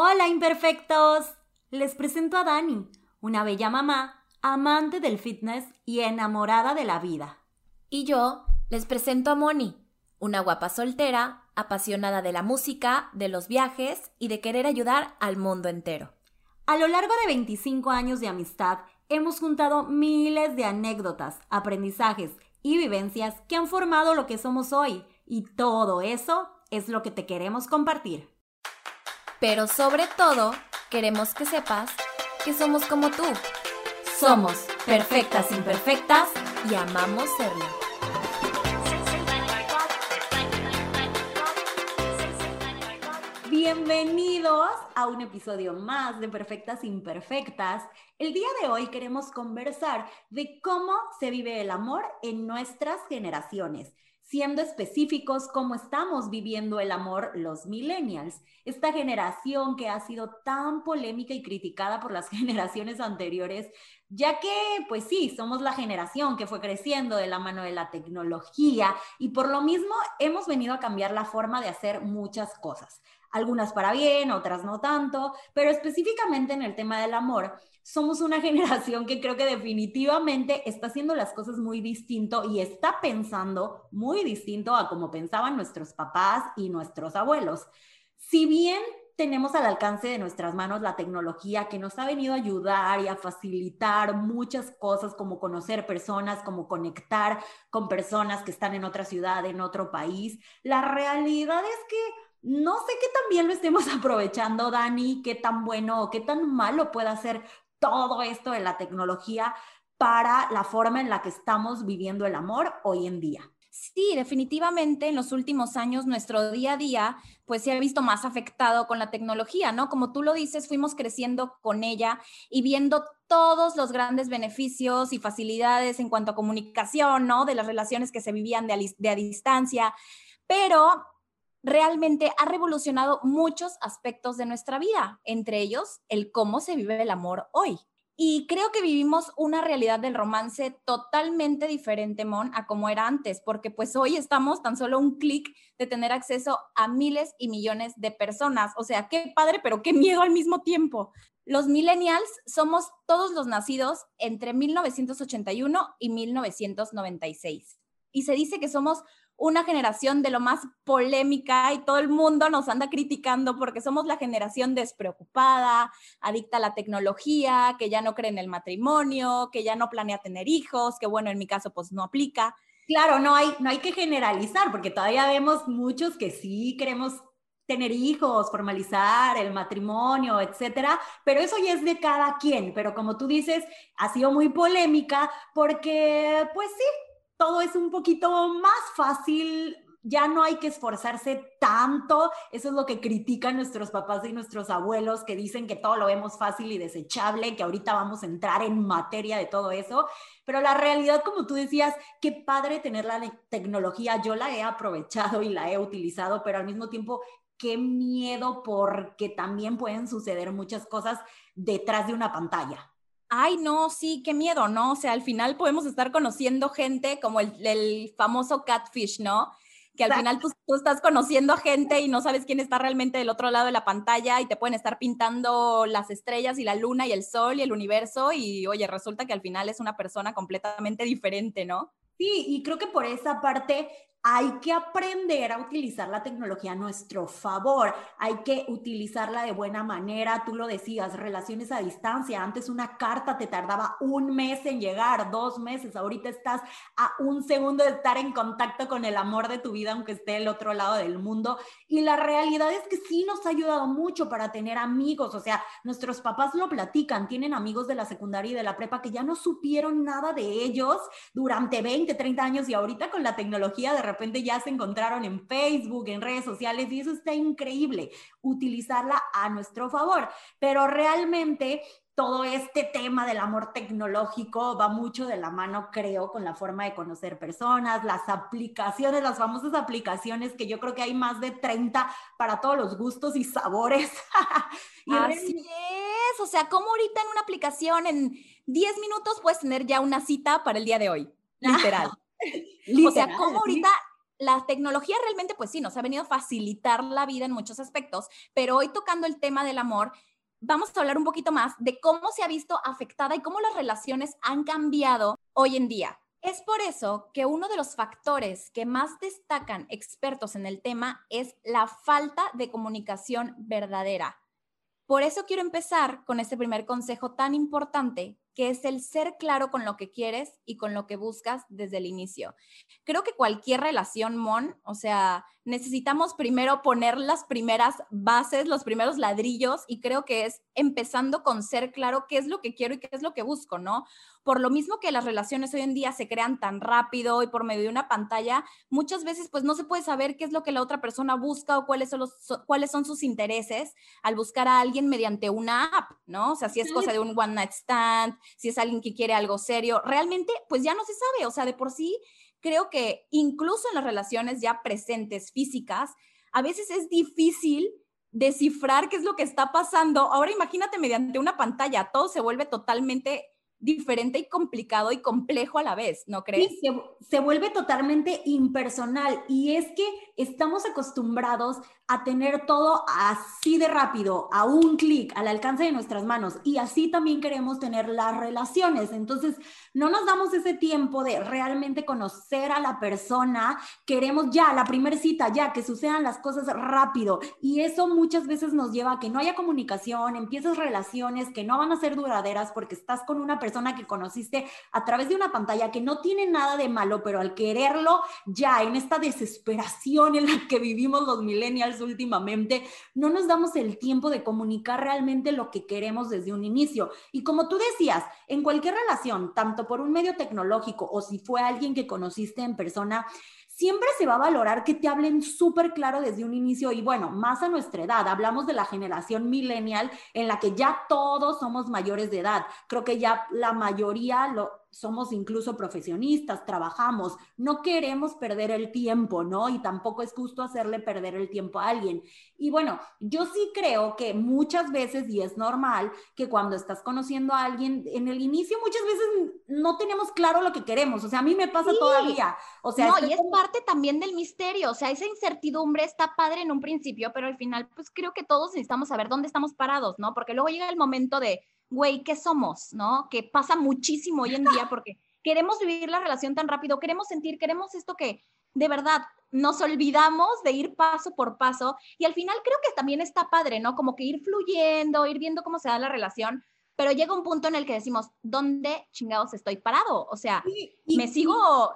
Hola imperfectos, les presento a Dani, una bella mamá, amante del fitness y enamorada de la vida. Y yo les presento a Moni, una guapa soltera, apasionada de la música, de los viajes y de querer ayudar al mundo entero. A lo largo de 25 años de amistad, hemos juntado miles de anécdotas, aprendizajes y vivencias que han formado lo que somos hoy, y todo eso es lo que te queremos compartir. Pero sobre todo, queremos que sepas que somos como tú. Somos perfectas imperfectas y amamos serlo. Bienvenidos a un episodio más de Perfectas Imperfectas. El día de hoy queremos conversar de cómo se vive el amor en nuestras generaciones siendo específicos cómo estamos viviendo el amor los millennials, esta generación que ha sido tan polémica y criticada por las generaciones anteriores, ya que, pues sí, somos la generación que fue creciendo de la mano de la tecnología y por lo mismo hemos venido a cambiar la forma de hacer muchas cosas, algunas para bien, otras no tanto, pero específicamente en el tema del amor, somos una generación que creo que definitivamente está haciendo las cosas muy distinto y está pensando muy distinto a como pensaban nuestros papás y nuestros abuelos. Si bien tenemos al alcance de nuestras manos la tecnología que nos ha venido a ayudar y a facilitar muchas cosas como conocer personas, como conectar con personas que están en otra ciudad, en otro país, la realidad es que no sé qué tan bien lo estemos aprovechando, Dani, qué tan bueno o qué tan malo pueda ser todo esto de la tecnología para la forma en la que estamos viviendo el amor hoy en día. Sí, definitivamente en los últimos años nuestro día a día pues se ha visto más afectado con la tecnología, ¿no? Como tú lo dices, fuimos creciendo con ella y viendo todos los grandes beneficios y facilidades en cuanto a comunicación, ¿no? De las relaciones que se vivían de a distancia, pero realmente ha revolucionado muchos aspectos de nuestra vida, entre ellos el cómo se vive el amor hoy. Y creo que vivimos una realidad del romance totalmente diferente, Mon, a como era antes, porque pues hoy estamos tan solo un clic de tener acceso a miles y millones de personas. O sea, qué padre, pero qué miedo al mismo tiempo. Los millennials somos todos los nacidos entre 1981 y 1996. Y se dice que somos una generación de lo más polémica y todo el mundo nos anda criticando porque somos la generación despreocupada, adicta a la tecnología, que ya no cree en el matrimonio, que ya no planea tener hijos, que bueno, en mi caso pues no aplica. Claro, no hay, no hay que generalizar porque todavía vemos muchos que sí queremos tener hijos, formalizar el matrimonio, etcétera, pero eso ya es de cada quien, pero como tú dices, ha sido muy polémica porque pues sí, todo es un poquito más fácil, ya no hay que esforzarse tanto. Eso es lo que critican nuestros papás y nuestros abuelos, que dicen que todo lo vemos fácil y desechable, que ahorita vamos a entrar en materia de todo eso. Pero la realidad, como tú decías, qué padre tener la tecnología. Yo la he aprovechado y la he utilizado, pero al mismo tiempo, qué miedo porque también pueden suceder muchas cosas detrás de una pantalla ay, no, sí, qué miedo, ¿no? O sea, al final podemos estar conociendo gente como el, famoso catfish, ¿no? Que al final tú, tú, estás conociendo gente y no sabes quién está realmente del otro lado de la pantalla y te pueden estar pintando las estrellas y la luna y el sol y el universo y oye, resulta que al final es una persona completamente diferente, ¿no? Sí, y creo que por esa parte hay que aprender a utilizar la tecnología a nuestro favor, hay que utilizarla de buena manera, tú lo decías, relaciones a distancia, antes una carta te tardaba un mes en llegar, dos meses, ahorita estás a un segundo de estar en contacto con el amor de tu vida, aunque esté del otro lado del mundo, y la realidad es que sí nos ha ayudado mucho para tener amigos, o sea, nuestros papás lo platican, tienen amigos de la secundaria y de la prepa que ya no supieron nada de ellos durante 20, 30 años y ahorita con la tecnología de repente ya se encontraron en Facebook, en redes sociales y eso está increíble, utilizarla a nuestro favor. Pero realmente todo este tema del amor tecnológico va mucho de la mano, creo, con la forma de conocer personas, las aplicaciones, las famosas aplicaciones que yo creo que hay más de 30 para todos los gustos y sabores. y Así es, o sea, como ahorita en una aplicación en 10 minutos puedes tener ya una cita para el día de hoy, literal. o sea, como ahorita la tecnología realmente, pues sí, nos ha venido a facilitar la vida en muchos aspectos, pero hoy tocando el tema del amor, vamos a hablar un poquito más de cómo se ha visto afectada y cómo las relaciones han cambiado hoy en día. Es por eso que uno de los factores que más destacan expertos en el tema es la falta de comunicación verdadera. Por eso quiero empezar con este primer consejo tan importante que es el ser claro con lo que quieres y con lo que buscas desde el inicio. Creo que cualquier relación, Mon, o sea, necesitamos primero poner las primeras bases, los primeros ladrillos y creo que es empezando con ser claro qué es lo que quiero y qué es lo que busco, ¿no? Por lo mismo que las relaciones hoy en día se crean tan rápido y por medio de una pantalla, muchas veces pues no se puede saber qué es lo que la otra persona busca o cuáles son, los, cuáles son sus intereses al buscar a alguien mediante una app, ¿no? O sea, si es cosa de un one night stand, si es alguien que quiere algo serio, realmente pues ya no se sabe, o sea, de por sí creo que incluso en las relaciones ya presentes físicas, a veces es difícil descifrar qué es lo que está pasando. Ahora imagínate mediante una pantalla, todo se vuelve totalmente diferente y complicado y complejo a la vez, ¿no crees? Sí, se, se, vuelve totalmente impersonal y es que estamos acostumbrados a tener todo así de rápido, a un clic, al alcance de nuestras manos. Y así también queremos tener las relaciones. Entonces, no nos damos ese tiempo de realmente conocer a la persona. Queremos ya, la primera cita, ya, que sucedan las cosas rápido. Y eso muchas veces nos lleva a que no haya comunicación, empiezas relaciones que no van a ser duraderas porque estás con una persona que conociste a través de una pantalla que no tiene nada de malo, pero al quererlo, ya en esta desesperación en la que vivimos los millennials, últimamente, no nos damos el tiempo de comunicar realmente lo que queremos desde un inicio. Y como tú decías, en cualquier relación, tanto por un medio tecnológico o si fue alguien que conociste en persona, siempre se va a valorar que te hablen súper claro desde un inicio y bueno, más a nuestra edad. Hablamos de la generación millennial en la que ya todos somos mayores de edad. Creo que ya la mayoría lo, somos incluso profesionistas, trabajamos, no queremos perder el tiempo, ¿no? Y tampoco es justo hacerle perder el tiempo a alguien. Y bueno, yo sí creo que muchas veces, y es normal, que cuando estás conociendo a alguien, en el inicio muchas veces no tenemos claro lo que queremos, o sea, a mí me pasa todavía. O sea, no, y es parte también del misterio, o sea, esa incertidumbre está padre en un principio, pero al final, pues creo que todos necesitamos saber dónde estamos parados, ¿no? Porque luego llega el momento de güey, ¿qué somos? ¿No? Que pasa muchísimo hoy en día porque queremos vivir la relación tan rápido, queremos sentir, queremos esto que de verdad nos olvidamos de ir paso por paso y al final creo que también está padre, ¿no? Como que ir fluyendo, ir viendo cómo se da la relación, pero llega un punto en el que decimos, ¿dónde chingados estoy parado? O sea, ¿me sigo,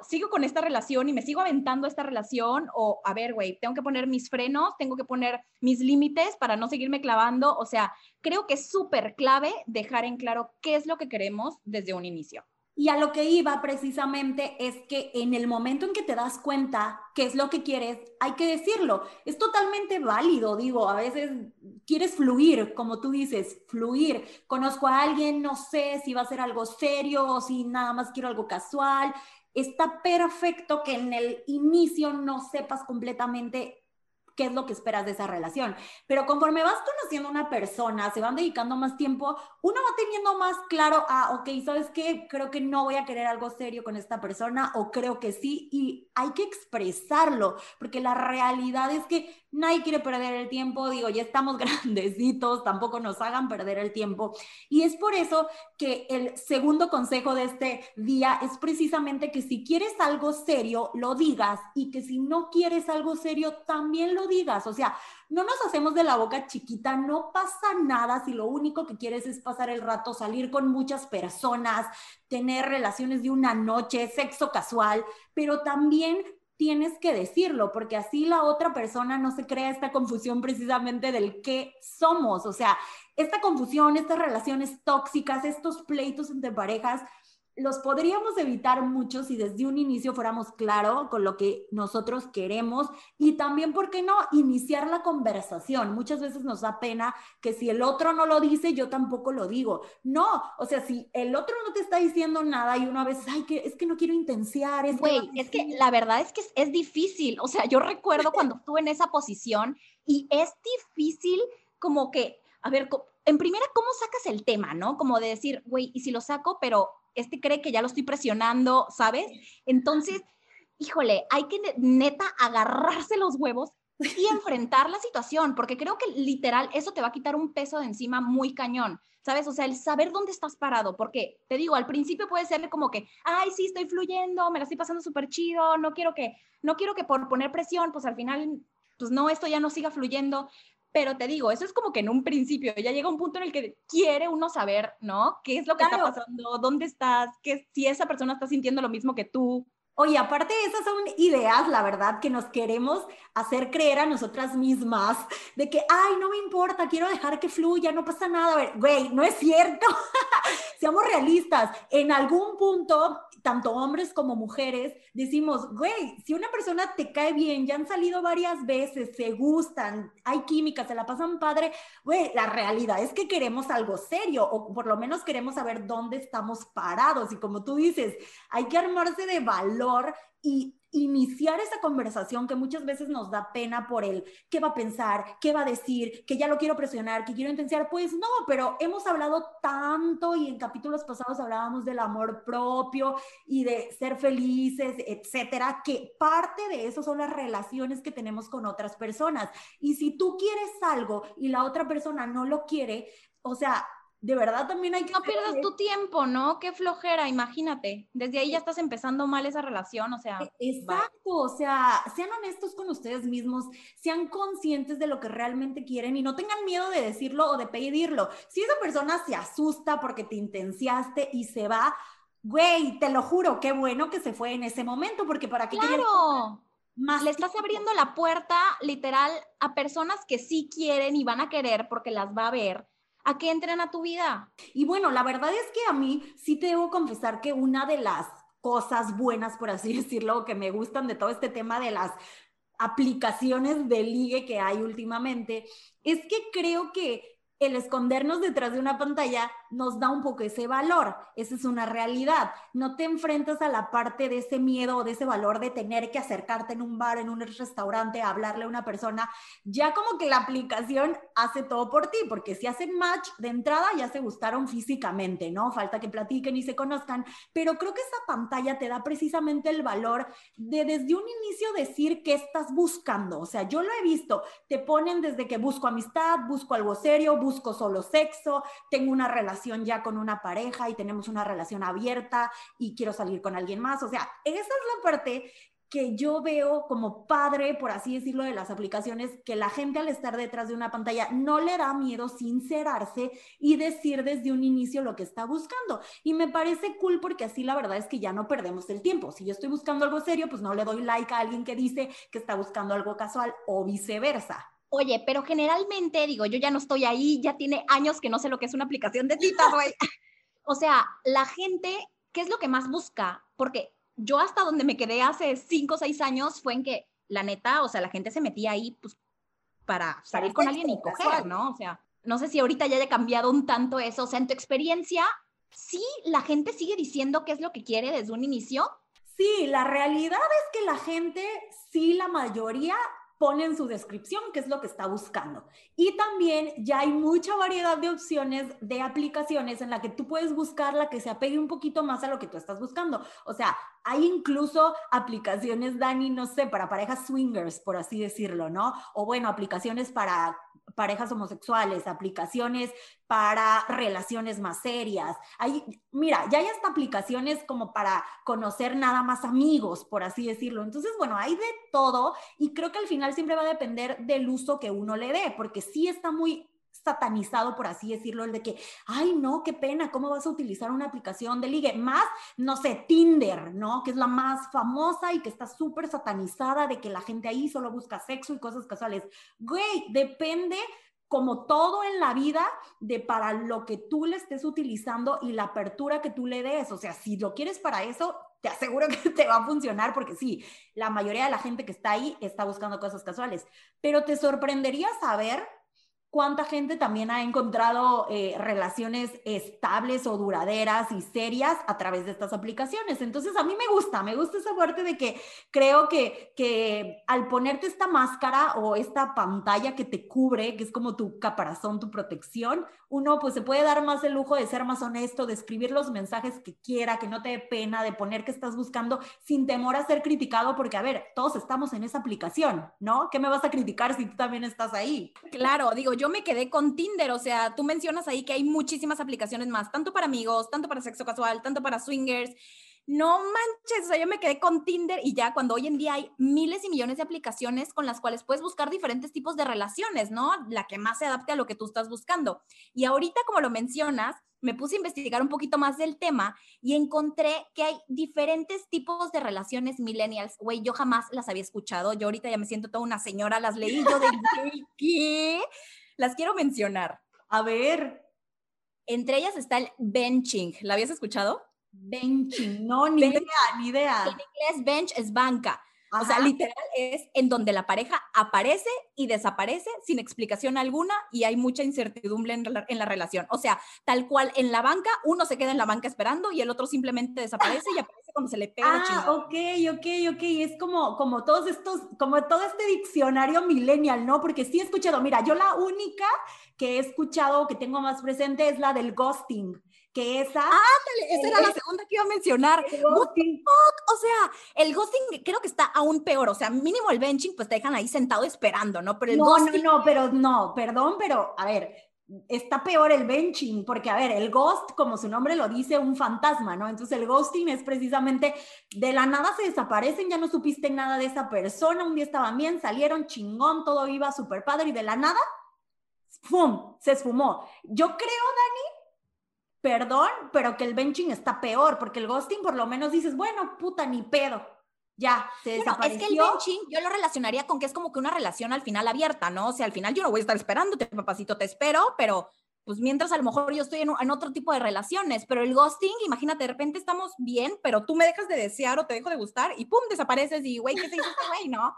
sigo con esta relación y me sigo aventando esta relación? O, a ver, güey, tengo que poner mis frenos, tengo que poner mis límites para no seguirme clavando. O sea, creo que es súper clave dejar en claro qué es lo que queremos desde un inicio. Y a lo que iba precisamente es que en el momento en que te das cuenta qué es lo que quieres, hay que decirlo. Es totalmente válido, digo, a veces quieres fluir, como tú dices, fluir. Conozco a alguien, no sé si va a ser algo serio o si nada más quiero algo casual. Está perfecto que en el inicio no sepas completamente qué es lo que esperas de esa relación. Pero conforme vas conociendo una persona, se van dedicando más tiempo, uno va teniendo más claro, ah, ok, ¿sabes qué? Creo que no voy a querer algo serio con esta persona o creo que sí y hay que expresarlo, porque la realidad es que nadie quiere perder el tiempo, digo, ya estamos grandecitos, tampoco nos hagan perder el tiempo. Y es por eso que el segundo consejo de este día es precisamente que si quieres algo serio, lo digas y que si no quieres algo serio, también lo digas. O sea, no nos hacemos de la boca chiquita, no pasa nada si lo único que quieres es pasar el rato, salir con muchas personas, tener relaciones de una noche, sexo casual, pero también tienes que decirlo, porque así la otra persona no se crea esta confusión precisamente del qué somos. O sea, esta confusión, estas relaciones tóxicas, estos pleitos entre parejas, los podríamos evitar mucho si desde un inicio fuéramos claro con lo que nosotros queremos y también, ¿por qué no?, iniciar la conversación. Muchas veces nos da pena que si el otro no lo dice, yo tampoco lo digo. No, o sea, si el otro no te está diciendo nada y uno a veces, ay, que es que no quiero intenciar. Es Güey, es que la verdad es que es, es difícil. O sea, yo recuerdo cuando estuve en esa posición y es difícil como que, a ver, en primera, ¿cómo sacas el tema, no? Como de decir, güey, y si lo saco, pero este cree que ya lo estoy presionando, ¿sabes? Entonces, híjole, hay que neta agarrarse los huevos y enfrentar la situación, porque creo que literal eso te va a quitar un peso de encima muy cañón, ¿sabes? O sea, el saber dónde estás parado, porque te digo, al principio puede ser como que, ay, sí, estoy fluyendo, me la estoy pasando súper chido, no quiero que, no quiero que por poner presión, pues al final, pues no, esto ya no siga fluyendo, pero te digo, eso es como que en un principio, ya llega un punto en el que quiere uno saber, ¿no? ¿Qué es lo que está pasando? ¿Dónde estás? ¿Qué, si esa persona está sintiendo lo mismo que tú? Oye, aparte esas son ideas, la verdad, que nos queremos hacer creer a nosotras mismas de que, ay, no me importa, quiero dejar que fluya, no pasa nada. A ver, güey, no es cierto. Seamos realistas. En algún punto, tanto hombres como mujeres, decimos, güey, si una persona te cae bien, ya han salido varias veces, se gustan, hay química, se la pasan padre, güey, la realidad es que queremos algo serio o por lo menos queremos saber dónde estamos parados. Y como tú dices, hay que armarse de valor y iniciar esa conversación que muchas veces nos da pena por el qué va a pensar, qué va a decir, que ya lo quiero presionar, que quiero intensiar. Pues no, pero hemos hablado tanto y en capítulos pasados hablábamos del amor propio y de ser felices, etcétera, que parte de eso son las relaciones que tenemos con otras personas. Y si tú quieres algo y la otra persona no lo quiere, o sea, de verdad también hay que... No pierdas tu tiempo, ¿no? Qué flojera, imagínate. Desde ahí ya estás empezando mal esa relación, o sea... E, exacto, o sea, sean honestos con ustedes mismos, sean conscientes de lo que realmente quieren y no tengan miedo de decirlo o de pedirlo. Si esa persona se asusta porque te intenciaste y se va, güey, te lo juro, qué bueno que se fue en ese momento, porque para qué... Claro. Más Le estás abriendo la puerta literal a personas que sí quieren y van a querer porque las va a ver a que entren a tu vida. Y bueno, la verdad es que a mí sí te debo confesar que una de las cosas buenas, por así decirlo, que me gustan de todo este tema de las aplicaciones de ligue que hay últimamente, es que creo que el escondernos detrás de una pantalla nos da un poco ese valor. Esa es una realidad. No te enfrentas a la parte de ese miedo o de ese valor de tener que acercarte en un bar, en un restaurante, a hablarle a una persona. Ya como que la aplicación hace todo por ti, porque si hacen match de entrada ya se gustaron físicamente, ¿no? Falta que platiquen y se conozcan, pero creo que esa pantalla te da precisamente el valor de desde un inicio decir qué estás buscando. O sea, yo lo he visto, te ponen desde que busco amistad, busco algo serio, busco solo sexo, tengo una relación ya con una pareja y tenemos una relación abierta y quiero salir con alguien más. O sea, esa es la parte que yo veo como padre, por así decirlo, de las aplicaciones, que la gente al estar detrás de una pantalla no le da miedo sincerarse y decir desde un inicio lo que está buscando. Y me parece cool porque así la verdad es que ya no perdemos el tiempo. Si yo estoy buscando algo serio, pues no le doy like a alguien que dice que está buscando algo casual o viceversa. Oye, pero generalmente, digo, yo ya no estoy ahí, ya tiene años que no sé lo que es una aplicación de citas, güey. o sea, la gente, ¿qué es lo que más busca? Porque yo hasta donde me quedé hace cinco o seis años fue en que, la neta, o sea, la gente se metía ahí, pues, para salir con alguien y coger, ¿no? O sea, no sé si ahorita ya haya cambiado un tanto eso. O sea, en tu experiencia, ¿sí la gente sigue diciendo qué es lo que quiere desde un inicio? Sí, la realidad es que la gente, sí, la mayoría pone en su descripción qué es lo que está buscando. Y también ya hay mucha variedad de opciones de aplicaciones en la que tú puedes buscar la que se apegue un poquito más a lo que tú estás buscando. O sea, hay incluso aplicaciones, Dani, no sé, para parejas swingers, por así decirlo, ¿no? O bueno, aplicaciones para parejas homosexuales, aplicaciones para relaciones más serias. Hay, mira, ya hay hasta aplicaciones como para conocer nada más amigos, por así decirlo. Entonces, bueno, hay de todo y creo que al final siempre va a depender del uso que uno le dé, porque sí está muy satanizado, por así decirlo, el de que, ay, no, qué pena, ¿cómo vas a utilizar una aplicación de ligue? Más, no sé, Tinder, ¿no? Que es la más famosa y que está súper satanizada de que la gente ahí solo busca sexo y cosas casuales. Güey, depende como todo en la vida, de para lo que tú le estés utilizando y la apertura que tú le des. O sea, si lo quieres para eso, te aseguro que te va a funcionar porque sí, la mayoría de la gente que está ahí está buscando cosas casuales. Pero te sorprendería saber cuánta gente también ha encontrado eh, relaciones estables o duraderas y serias a través de estas aplicaciones. Entonces, a mí me gusta, me gusta esa parte de que creo que, que al ponerte esta máscara o esta pantalla que te cubre, que es como tu caparazón, tu protección, uno pues se puede dar más el lujo de ser más honesto, de escribir los mensajes que quiera, que no te dé pena, de poner que estás buscando sin temor a ser criticado, porque a ver, todos estamos en esa aplicación, ¿no? ¿Qué me vas a criticar si tú también estás ahí? Claro, digo, yo me quedé con Tinder, o sea, tú mencionas ahí que hay muchísimas aplicaciones más, tanto para amigos, tanto para sexo casual, tanto para swingers. No manches, o sea, yo me quedé con Tinder y ya cuando hoy en día hay miles y millones de aplicaciones con las cuales puedes buscar diferentes tipos de relaciones, ¿no? La que más se adapte a lo que tú estás buscando. Y ahorita, como lo mencionas, me puse a investigar un poquito más del tema y encontré que hay diferentes tipos de relaciones millennials. Güey, yo jamás las había escuchado. Yo ahorita ya me siento toda una señora, las leí yo de ¿qué? Las quiero mencionar. A ver. Entre ellas está el benching. ¿La habías escuchado? Benching, no, ni idea, ni idea. En inglés, bench es banca. O sea, literal es en donde la pareja aparece y desaparece sin explicación alguna y hay mucha incertidumbre en la, en la, relación. O sea, tal cual en la banca, uno se queda en la banca esperando y el otro simplemente desaparece y aparece cuando se le pega ah, ok, ok, ok. Es como, como todos estos, como todo este diccionario millennial, ¿no? Porque sí he escuchado, mira, yo la única que he escuchado, que tengo más presente, es la del ghosting que esa... Ah, esa era la segunda que iba a mencionar. Ghosting. O sea, el ghosting creo que está aún peor. O sea, mínimo el benching, pues te dejan ahí sentado esperando, ¿no? Pero el no, ghosting... No, no, pero no, perdón, pero a ver, está peor el benching, porque a ver, el ghost, como su nombre lo dice, un fantasma, ¿no? Entonces el ghosting es precisamente de la nada se desaparecen, ya no supiste nada de esa persona, un día estaban bien, salieron chingón, todo iba súper padre y de la nada, ¡pum! Se esfumó. Yo creo, Dani, perdón, pero que el benching está peor, porque el ghosting por lo menos dices, bueno, puta, ni pedo. Ya, se desapareció. Es que el benching yo lo relacionaría con que es como que una relación al final abierta, ¿no? O sea, al final yo no voy a estar esperándote, papacito, te espero, pero pues mientras a lo mejor yo estoy en, en, otro tipo de relaciones, pero el ghosting, imagínate, de repente estamos bien, pero tú me dejas de desear o te dejo de gustar y pum, desapareces y güey, ¿qué se hizo este güey, no?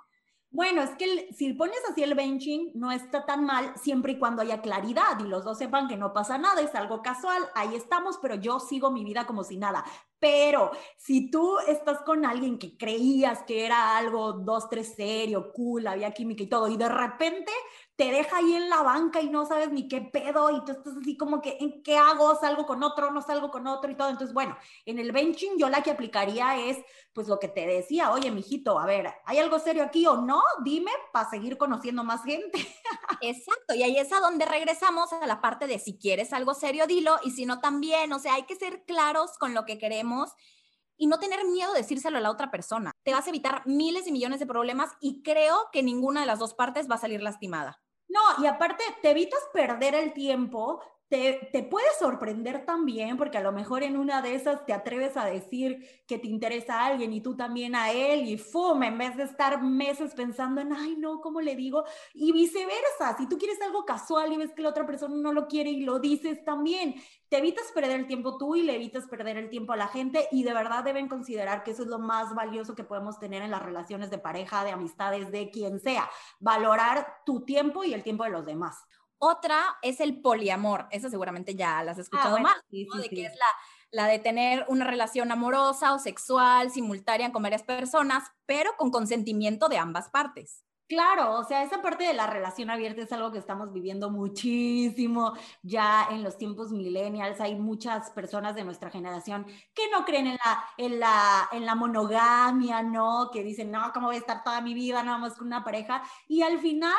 Bueno, es que si pones así el benching, no está tan mal siempre y cuando haya claridad y los dos sepan que no pasa nada, es algo casual, ahí estamos, pero yo sigo mi vida como si nada. Pero si tú estás con alguien que creías que era algo dos, tres serio, cool, había química y todo, y de repente te deja ahí en la banca y no sabes ni qué pedo y tú estás así como que, ¿en qué hago? ¿Salgo con otro? ¿No salgo con otro? Y todo. Entonces, bueno, en el benching yo la que aplicaría es, pues lo que te decía, oye, mijito, a ver, ¿hay algo serio aquí o no? Dime para seguir conociendo más gente. Exacto, y ahí es a donde regresamos a la parte de si quieres algo serio, dilo, y si no también, o sea, hay que ser claros con lo que y no tener miedo de decírselo a la otra persona. Te vas a evitar miles y millones de problemas y creo que ninguna de las dos partes va a salir lastimada. No, y aparte te evitas perder el tiempo te, te, puede sorprender también, porque a lo mejor en una de esas te atreves a decir que te interesa a alguien y tú también a él, y ¡fum! En vez de estar meses pensando en, ay, no, ¿cómo le digo? Y viceversa, si tú quieres algo casual y ves que la otra persona no lo quiere y lo dices también, te evitas perder el tiempo tú y le evitas perder el tiempo a la gente, y de verdad deben considerar que eso es lo más valioso que podemos tener en las relaciones de pareja, de amistades, de quien sea, valorar tu tiempo y el tiempo de los demás. Otra es el poliamor. Esa seguramente ya las has ah, escuchado más, de que es la, la de tener una relación amorosa o sexual simultánea con varias personas, pero con consentimiento de ambas partes. Claro, o sea, esa parte de la relación abierta es algo que estamos viviendo muchísimo ya en los tiempos millennials. Hay muchas personas de nuestra generación que no creen en la, en la, en la monogamia, ¿no? Que dicen, no, ¿cómo voy a estar toda mi vida nada más con una pareja? Y al final,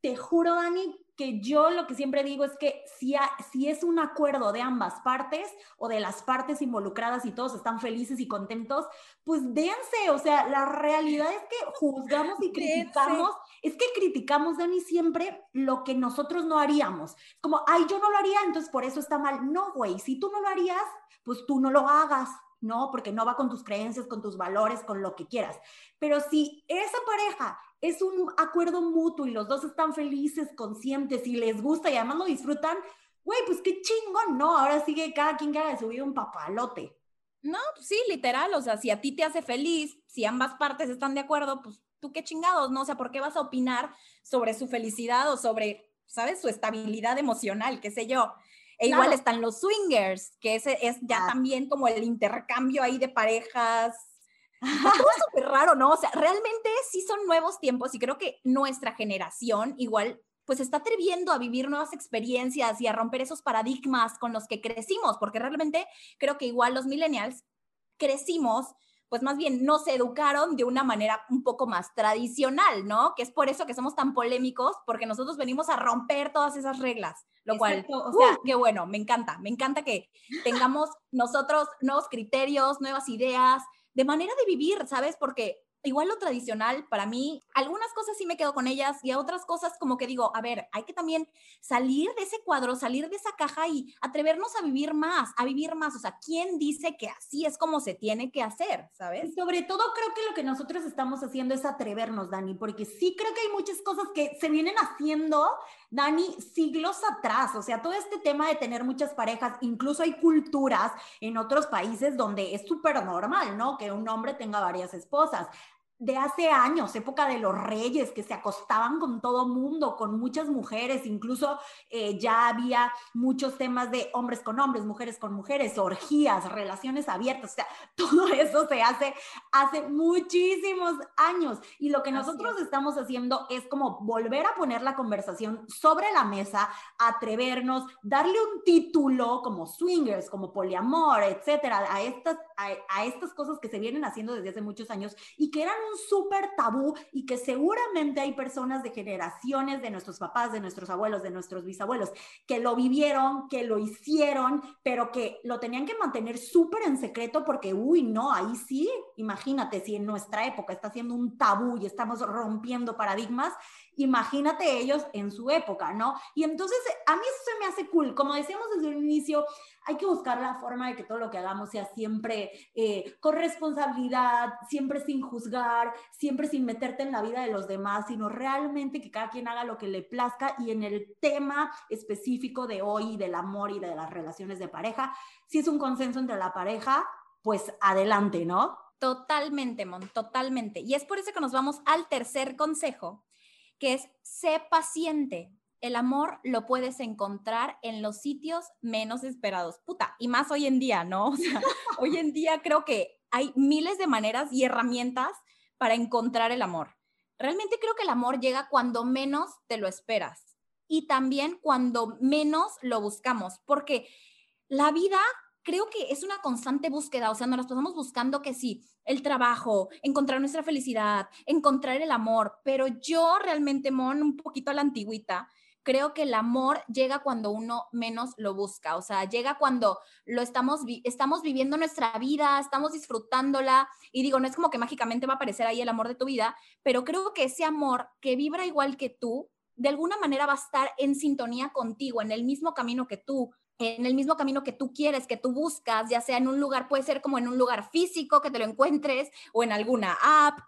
te juro, Dani, que yo lo que siempre digo es que si, si es un acuerdo de ambas partes o de las partes involucradas y todos están felices y contentos, pues dense, o sea, la realidad es que juzgamos y criticamos, es que criticamos, Dani, siempre lo que nosotros no haríamos. Como, ay, yo no lo haría, entonces por eso está mal. No, güey, si tú no lo harías, pues tú no lo hagas. ¿No? Porque no va con tus creencias, con tus valores, con lo que quieras. Pero si esa pareja es un acuerdo mutuo y los dos están felices, conscientes y les gusta y además lo disfrutan, güey, pues qué chingón, ¿no? Ahora sigue cada quien que haga de su vida un papalote. No, pues sí, literal, o sea, si a ti te hace feliz, si ambas partes están de acuerdo, pues tú qué chingados, ¿no? O sea, ¿por qué vas a opinar sobre su felicidad o sobre ¿sabes? Su estabilidad emocional, qué sé yo. E igual están los swingers, que ese es ya ah. también como el intercambio ahí de parejas. Todo súper raro, ¿no? O sea, realmente sí son nuevos tiempos y creo que nuestra generación igual pues está atreviendo a vivir nuevas experiencias y a romper esos paradigmas con los que crecimos, porque realmente creo que igual los millennials crecimos pues más bien nos educaron de una manera un poco más tradicional, ¿no? Que es por eso que somos tan polémicos, porque nosotros venimos a romper todas esas reglas, lo cual, o sea, uh. qué bueno, me encanta, me encanta que tengamos nosotros nuevos criterios, nuevas ideas, de manera de vivir, ¿sabes? Porque igual lo tradicional, para mí, algunas cosas sí me quedo con ellas y a otras cosas como que digo, a ver, hay que también salir de ese cuadro, salir de esa caja y atrevernos a vivir más, a vivir más. O sea, ¿quién dice que así es como se tiene que hacer, sabes? Y sobre todo creo que lo que nosotros estamos haciendo es atrevernos, Dani, porque sí creo que hay muchas cosas que se vienen haciendo, Dani, siglos atrás. O sea, todo este tema de tener muchas parejas, incluso hay culturas en otros países donde es súper normal, ¿no? Que un hombre tenga varias esposas de hace años, época de los reyes, que se acostaban con todo mundo, con muchas mujeres, incluso eh, ya había muchos temas de hombres con hombres, mujeres con mujeres, orgías, relaciones abiertas, o sea, todo eso se hace hace muchísimos años. Y lo que nosotros estamos haciendo es como volver a poner la conversación sobre la mesa, atrevernos, darle un título como swingers, como poliamor, etcétera, a estas, a, estas cosas que se vienen haciendo desde hace muchos años y que eran un súper tabú y que seguramente hay personas de generaciones de nuestros papás, de nuestros abuelos, de nuestros bisabuelos, que lo vivieron, que lo hicieron, pero que lo tenían que mantener súper en secreto porque, uy, no, ahí sí, imagínate, si en nuestra época está siendo un tabú y estamos rompiendo paradigmas, imagínate ellos en su época, ¿no? Y entonces a mí eso me hace cool, como decíamos desde el inicio, hay que buscar la forma de que todo lo que hagamos sea siempre eh, con responsabilidad, siempre sin juzgar, siempre sin meterte en la vida de los demás, sino realmente que cada quien haga lo que le plazca y en el tema específico de hoy, del amor y de las relaciones de pareja, si es un consenso entre la pareja, pues adelante, ¿no? Totalmente, Mon, totalmente. Y es por eso que nos vamos al tercer consejo, que es sé paciente el amor lo puedes encontrar en los sitios menos esperados. Puta, y más hoy en día, ¿no? Hoy en día creo que hay miles de maneras y herramientas para encontrar el amor. Realmente creo que el amor llega cuando menos te lo esperas y también cuando menos lo buscamos, porque la vida creo que es una constante búsqueda, o sea, nos las pasamos buscando que sí, el trabajo, encontrar nuestra felicidad, encontrar el amor, pero yo realmente, Mon, un poquito a la antigüita, creo que el amor llega cuando uno menos lo busca, o sea, llega cuando lo estamos, estamos viviendo nuestra vida, estamos disfrutándola, y digo, no es como que mágicamente va a aparecer ahí el amor de tu vida, pero creo que ese amor que vibra igual que tú, de alguna manera va a estar en sintonía contigo, en el mismo camino que tú, en el mismo camino que tú quieres, que tú buscas, ya sea en un lugar, puede ser como en un lugar físico que te lo encuentres o en alguna app,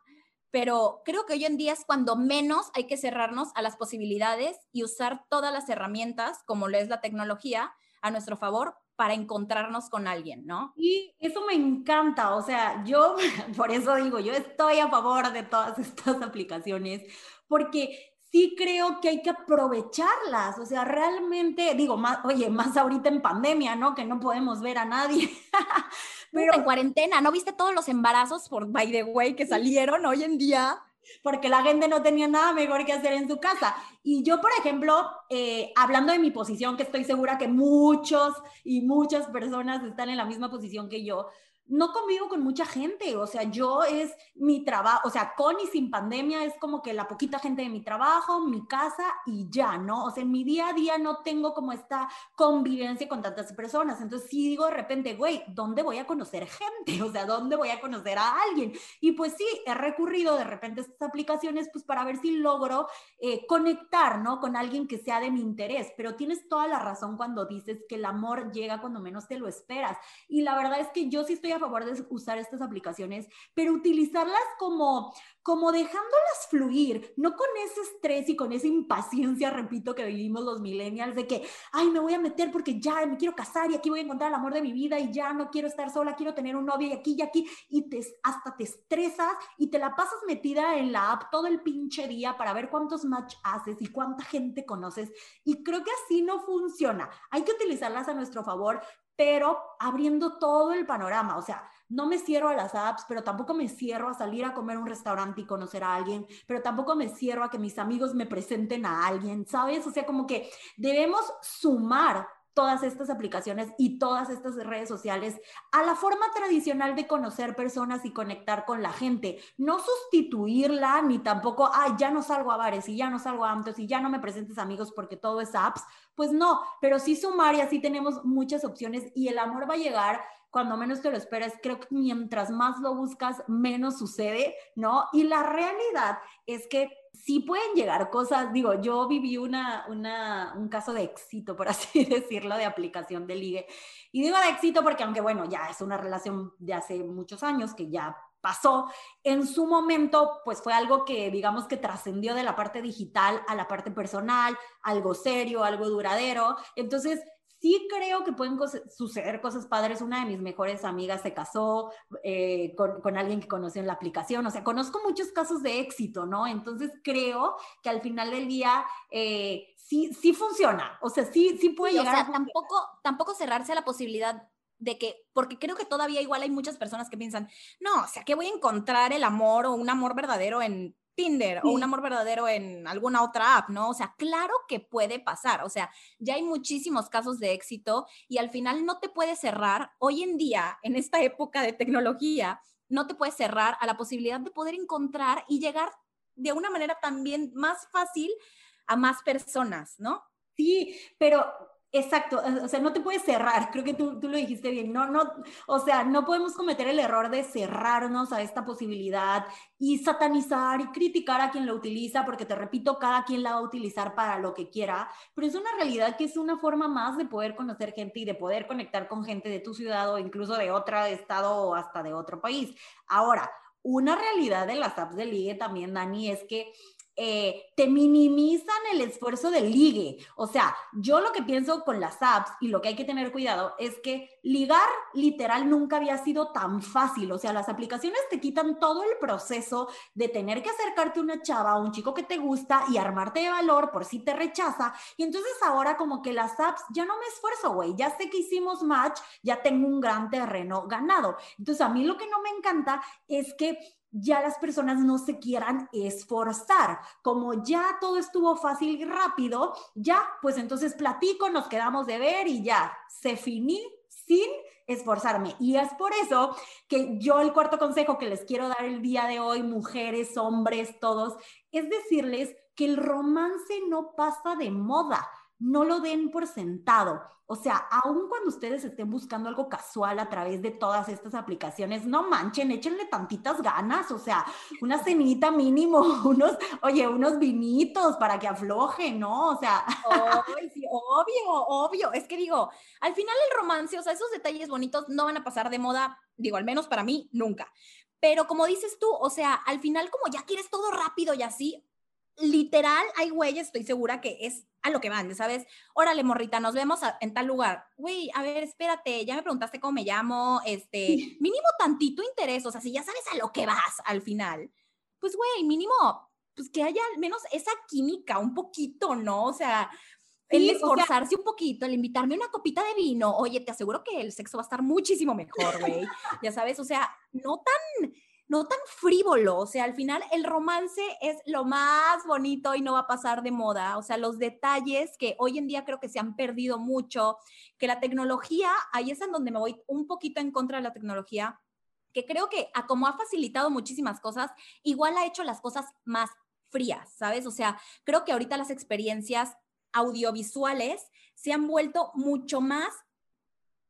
pero creo que hoy en día es cuando menos hay que cerrarnos a las posibilidades y usar todas las herramientas, como lo es la tecnología, a nuestro favor para encontrarnos con alguien, ¿no? Y eso me encanta, o sea, yo por eso digo, yo estoy a favor de todas estas aplicaciones, porque sí creo que hay que aprovecharlas, o sea, realmente, digo, más, oye, más ahorita en pandemia, ¿no? Que no podemos ver a nadie. Pero en cuarentena, ¿no viste todos los embarazos por by the way que salieron hoy en día? Porque la gente no tenía nada mejor que hacer en su casa. Y yo, por ejemplo, eh, hablando de mi posición, que estoy segura que muchos y muchas personas están en la misma posición que yo, no convivo con mucha gente, o sea, yo es mi trabajo, o sea, con y sin pandemia es como que la poquita gente de mi trabajo, mi casa y ya, ¿no? O sea, en mi día a día no tengo como esta convivencia con tantas personas, entonces sí digo de repente, güey, ¿dónde voy a conocer gente? O sea, ¿dónde voy a conocer a alguien? Y pues sí, he recurrido de repente a estas aplicaciones pues para ver si logro eh, conectar, ¿no? Con alguien que sea de mi interés, pero tienes toda la razón cuando dices que el amor llega cuando menos te lo esperas. Y la verdad es que yo sí estoy a favor de usar estas aplicaciones, pero utilizarlas como, como dejándolas fluir, no con ese estrés y con esa impaciencia, repito, que vivimos los millennials, de que, ay, me voy a meter porque ya me quiero casar y aquí voy a encontrar el amor de mi vida y ya no quiero estar sola, quiero tener un novio y aquí y aquí, y te, hasta te estresas y te la pasas metida en la app todo el pinche día para ver cuántos match haces y cuánta gente conoces. Y creo que así no funciona. Hay que utilizarlas a nuestro favor, pero abriendo todo el panorama, o sea, no me cierro a las apps, pero tampoco me cierro a salir a comer a un restaurante y conocer a alguien, pero tampoco me cierro a que mis amigos me presenten a alguien, ¿sabes? O sea, como que debemos sumar todas estas aplicaciones y todas estas redes sociales a la forma tradicional de conocer personas y conectar con la gente. No sustituirla ni tampoco, ay, ya no salgo a bares y ya no salgo a amtos y ya no me presentes amigos porque todo es apps. Pues no, pero sí sumar y así tenemos muchas opciones y el amor va a llegar cuando menos te lo esperas. Creo que mientras más lo buscas, menos sucede, ¿no? Y la realidad es que sí pueden llegar cosas, digo, yo viví una, una, un caso de éxito, por así decirlo, de aplicación de ligue. Y digo de éxito porque aunque bueno, ya es una relación de hace muchos años que ya pasó, en su momento, pues fue algo que digamos que trascendió de la parte digital a la parte personal, algo serio, algo duradero. Entonces, sí creo que pueden suceder cosas padres. Una de mis mejores amigas se casó eh, con, con, alguien que conoció en la aplicación. O sea, conozco muchos casos de éxito, ¿no? Entonces creo que al final del día eh, sí, sí funciona. O sea, sí, sí puede llegar. O sea, tampoco, tampoco cerrarse a la posibilidad de que, porque creo que todavía igual hay muchas personas que piensan, no, o sea, que voy a encontrar el amor o un amor verdadero en Tinder o un amor verdadero en alguna otra app, ¿no? O sea, claro que puede pasar, o sea, ya hay muchísimos casos de éxito y al final no te puedes cerrar, hoy en día, en esta época de tecnología, no te puedes cerrar a la posibilidad de poder encontrar y llegar de una manera también más fácil a más personas, ¿no? Sí, pero Exacto, o sea, no te puedes cerrar, creo que tú, tú, lo dijiste bien, no, no, o sea, no podemos cometer el error de cerrarnos a esta posibilidad y satanizar y criticar a quien lo utiliza, porque te repito, cada quien la va a utilizar para lo que quiera, pero es una realidad que es una forma más de poder conocer gente y de poder conectar con gente de tu ciudad o incluso de otro estado o hasta de otro país. Ahora, una realidad de las apps de ligue también, Dani, es que eh, te minimizan el esfuerzo del ligue. O sea, yo lo que pienso con las apps y lo que hay que tener cuidado es que ligar literal nunca había sido tan fácil. O sea, las aplicaciones te quitan todo el proceso de tener que acercarte a una chava, a un chico que te gusta y armarte de valor por si te rechaza. Y entonces ahora como que las apps ya no me esfuerzo, güey. Ya sé que hicimos match, ya tengo un gran terreno ganado. Entonces a mí lo que no me encanta es que ya las personas no se quieran esforzar. Como ya todo estuvo fácil y rápido, ya, pues entonces platico, nos quedamos de ver y ya, se finí sin esforzarme. Y es por eso que yo el cuarto consejo que les quiero dar el día de hoy, mujeres, hombres, todos, es decirles que el romance no pasa de moda no lo den por sentado. O sea, aun cuando ustedes estén buscando algo casual a través de todas estas aplicaciones, no manchen, échenle tantitas ganas, o sea, una cenita mínimo, unos, oye, unos vinitos para que aflojen, ¿no? O sea. obvio, obvio. Es que digo, al final el romance, o sea, esos detalles bonitos no van a pasar de moda, digo, al menos para mí, nunca. Pero como dices tú, o sea, al final como ya quieres todo rápido y así, literal hay güeyes, estoy segura que es a lo que van, ¿sabes? Órale, morrita, nos vemos en tal lugar. Güey, a ver, espérate, ya me preguntaste cómo me llamo, este, mínimo tantito interés, o sea, si ya sabes a lo que vas al final, pues güey, mínimo, pues que haya al menos esa química, un poquito, ¿no? O sea, el esforzarse un poquito, el invitarme una copita de vino, oye, te aseguro que el sexo va a estar muchísimo mejor, güey. ya sabes, o sea, no tan no tan frívolo, o sea, al final el romance es lo más bonito y no va a pasar de moda, o sea, los detalles que hoy en día creo que se han perdido mucho, que la tecnología, ahí es en donde me voy un poquito en contra de la tecnología, que creo que a como ha facilitado muchísimas cosas, igual ha hecho las cosas más frías, ¿sabes? O sea, creo que ahorita las experiencias audiovisuales se han vuelto mucho más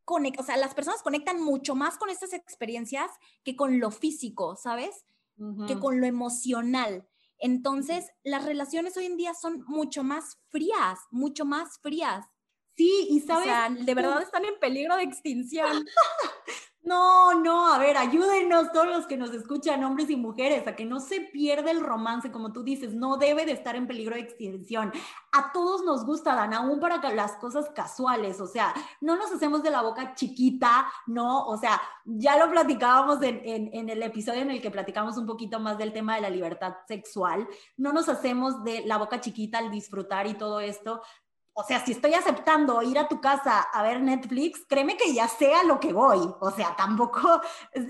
o sea, las personas conectan mucho más con estas experiencias que con lo físico, ¿sabes? Que con lo emocional. Entonces, las relaciones hoy en día son mucho más frías, mucho más frías. Sí, y sabes. O sea, de verdad están en peligro de extinción. No, no, a ver, ayúdenos todos los que nos escuchan, hombres y mujeres, a que no se pierda el romance, como tú dices, no debe de estar en peligro de extinción. A todos nos gusta, Dan, aún para las cosas casuales, o sea, no nos hacemos de la boca chiquita, ¿no? O sea, ya lo platicábamos en, en el episodio en el que platicamos un poquito más del tema de la libertad sexual, no nos hacemos de la boca chiquita al disfrutar y todo esto, o sea, si estoy aceptando ir a tu casa a ver Netflix, créeme que ya sé a lo que voy. O sea, tampoco. El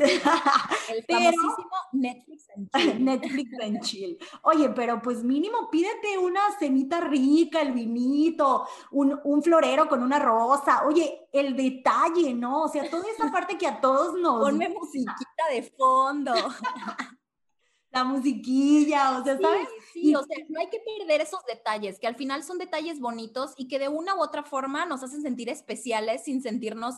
famosísimo Netflix and chill. Netflix and chill. Oye, pero pues mínimo pídete una cenita rica, el vinito, un, un florero con una rosa. Oye, el detalle, ¿no? O sea, toda esa parte que a todos nos. Ponme musiquita de fondo. La musiquilla, o sea, ¿sabes? Sí, o sea, no hay que perder esos detalles, que al final son detalles bonitos y que de una u otra forma nos hacen sentir especiales sin sentirnos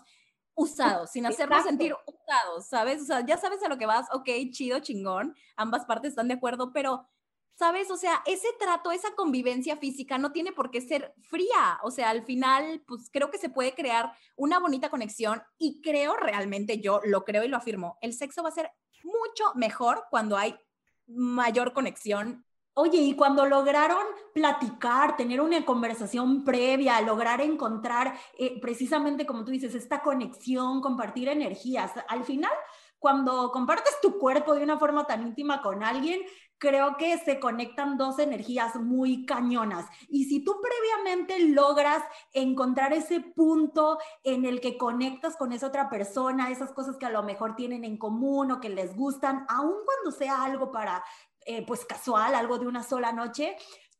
usados, sin hacernos sentir usados, ¿sabes? O sea, ya sabes a lo que vas, ok, chido, chingón, ambas partes están de acuerdo, pero, ¿sabes? O sea, ese trato, esa convivencia física no tiene por qué ser fría, o sea, al final, pues creo que se puede crear una bonita conexión y creo realmente, yo lo creo y lo afirmo, el sexo va a ser mucho mejor cuando hay mayor conexión. Oye, y cuando lograron platicar, tener una conversación previa, lograr encontrar eh, precisamente, como tú dices, esta conexión, compartir energías, al final, cuando compartes tu cuerpo de una forma tan íntima con alguien, creo que se conectan dos energías muy cañonas. Y si tú previamente logras encontrar ese punto en el que conectas con esa otra persona, esas cosas que a lo mejor tienen en común o que les gustan, aun cuando sea algo para, eh, pues casual, algo de una sola noche,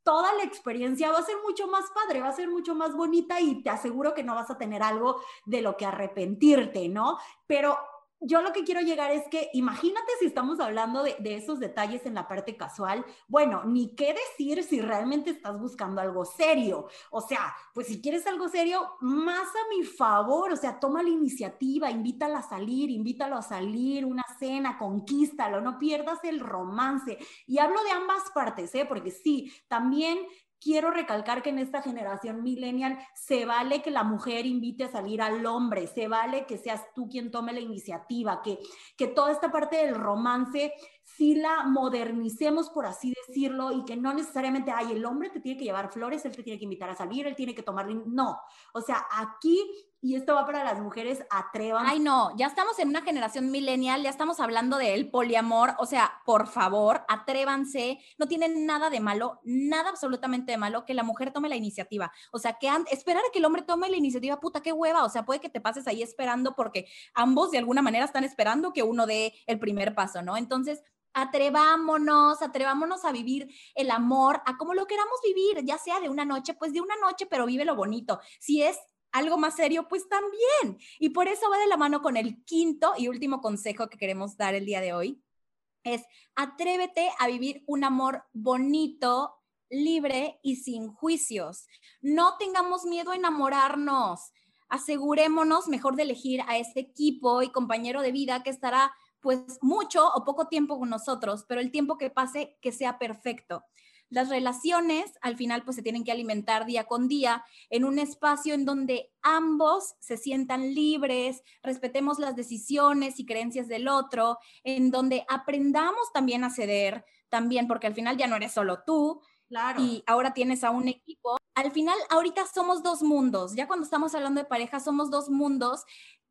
toda la experiencia va a ser mucho más padre, va a ser mucho más bonita y te aseguro que no vas a tener algo de lo que arrepentirte, ¿no? Pero yo lo que quiero llegar es que imagínate si estamos hablando de, esos detalles en la parte casual, bueno, ni qué decir si realmente estás buscando algo serio. O sea, pues si quieres algo serio, más a mi favor, o sea, toma la iniciativa, invítala a salir, invítalo a salir, una cena, conquístalo, no pierdas el romance. Y hablo de ambas partes, ¿eh? Porque sí, también quiero recalcar que en esta generación millennial se vale que la mujer invite a salir al hombre, se vale que seas tú quien tome la iniciativa, que, que toda esta parte del romance si la modernicemos, por así decirlo, y que no necesariamente, ay, el hombre te tiene que llevar flores, él te tiene que invitar a salir, él tiene que tomar, no, o sea, aquí, y esto va para las mujeres, atrevan. Ay, no, ya estamos en una generación millennial, ya estamos hablando del poliamor, o sea, por favor, atrévanse, no tienen nada de malo, nada absolutamente de malo que la mujer tome la iniciativa, o sea, que esperar a que el hombre tome la iniciativa, puta, qué hueva, o sea, puede que te pases ahí esperando porque ambos de alguna manera están esperando que uno dé el primer paso, ¿no? Entonces, atrevámonos, atrevámonos a vivir el amor, a como lo queramos vivir, ya sea de una noche, pues de una noche, pero vive lo bonito. Si es algo más serio, pues también. Y por eso va de la mano con el quinto y último consejo que queremos dar el día de hoy. Es atrévete a vivir un amor bonito, libre y sin juicios. No tengamos miedo a enamorarnos. Asegurémonos mejor de elegir a ese equipo y compañero de vida que estará pues mucho o poco tiempo con nosotros, pero el tiempo que pase que sea perfecto. Las relaciones al final pues se tienen que alimentar día con día en un espacio en donde ambos se sientan libres, respetemos las decisiones y creencias del otro, en donde aprendamos también a ceder, también porque al final ya no eres solo tú, Claro. Y ahora tienes a un equipo. Al final, ahorita somos dos mundos. Ya cuando estamos hablando de pareja, somos dos mundos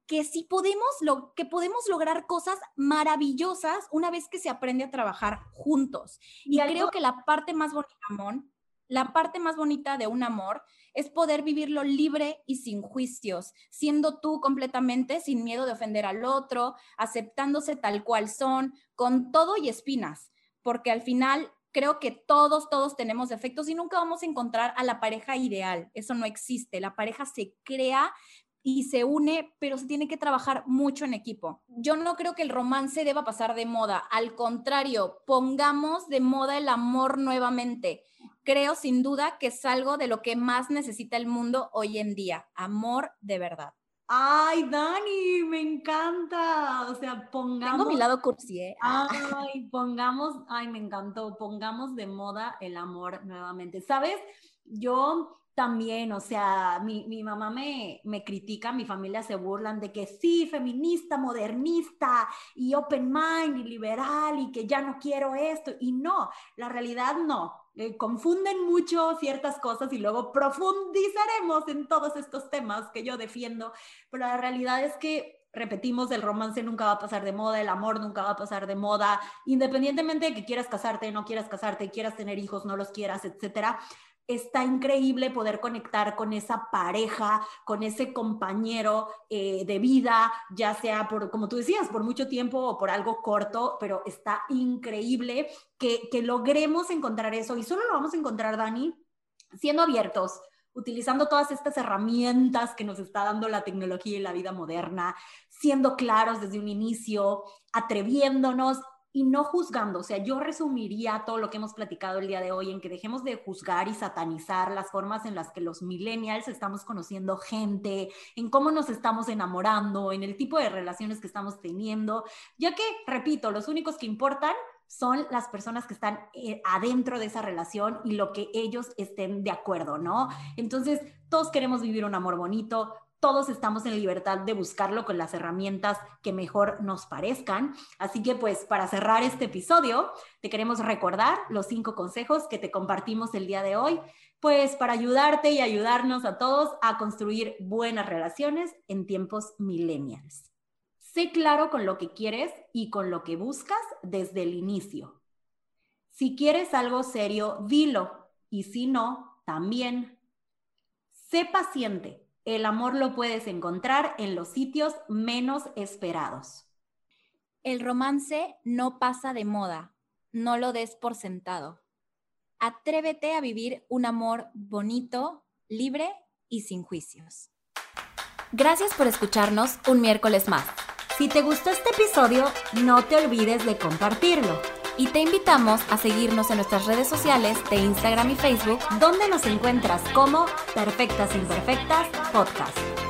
que sí podemos, lo, que podemos lograr cosas maravillosas una vez que se aprende a trabajar juntos. Y, creo que la parte más bonita, Mon, la parte más bonita de un amor es poder vivirlo libre y sin juicios, siendo tú completamente sin miedo de ofender al otro, aceptándose tal cual son, con todo y espinas, porque al final creo que todos, todos tenemos defectos y nunca vamos a encontrar a la pareja ideal. Eso no existe. La pareja se crea y se une, pero se tiene que trabajar mucho en equipo. Yo no creo que el romance deba pasar de moda, al contrario, pongamos de moda el amor nuevamente. Creo sin duda que es algo de lo que más necesita el mundo hoy en día, amor de verdad. Ay, Dani, me encanta. O sea, pongamos. Tengo mi lado cursi, ¿eh? Ay, pongamos, ay, me encantó. Pongamos de moda el amor nuevamente. ¿Sabes? Yo también, o sea, mi, mi mamá me, me, critica, mi familia se burlan de que sí, feminista, modernista y open mind y liberal y que ya no quiero esto. Y no, la realidad no. Eh, confunden mucho ciertas cosas y luego profundizaremos en todos estos temas que yo defiendo, pero la realidad es que repetimos, el romance nunca va a pasar de moda, el amor nunca va a pasar de moda, independientemente de que quieras casarte, no quieras casarte, quieras tener hijos, no los quieras, etcétera está increíble poder conectar con esa pareja, con ese compañero eh, de vida, ya sea por, como tú decías, por mucho tiempo o por algo corto, pero está increíble que, que logremos encontrar eso. Y solo lo vamos a encontrar, Dani, siendo abiertos, utilizando todas estas herramientas que nos está dando la tecnología y la vida moderna, siendo claros desde un inicio, atreviéndonos y no juzgando. O sea, yo resumiría todo lo que hemos platicado el día de hoy en que dejemos de juzgar y satanizar las formas en las que los millennials estamos conociendo gente, en cómo nos estamos enamorando, en el tipo de relaciones que estamos teniendo, ya que, repito, los únicos que importan son las personas que están eh, adentro de esa relación y lo que ellos estén de acuerdo, ¿no? Entonces, todos queremos vivir un amor bonito, todos estamos en libertad de buscarlo con las herramientas que mejor nos parezcan. Así que pues para cerrar este episodio, te queremos recordar los cinco consejos que te compartimos el día de hoy, pues para ayudarte y ayudarnos a todos a construir buenas relaciones en tiempos millennials. Sé claro con lo que quieres y con lo que buscas desde el inicio. Si quieres algo serio, dilo. Y si no, también. Sé paciente el amor lo puedes encontrar en los sitios menos esperados. El romance no pasa de moda, no lo des por sentado. Atrévete a vivir un amor bonito, libre y sin juicios. Gracias por escucharnos un miércoles más. Si te gustó este episodio, no te olvides de compartirlo y te invitamos a seguirnos en nuestras redes sociales de Instagram y Facebook, donde nos encuentras como Perfectas Imperfectas Podcast.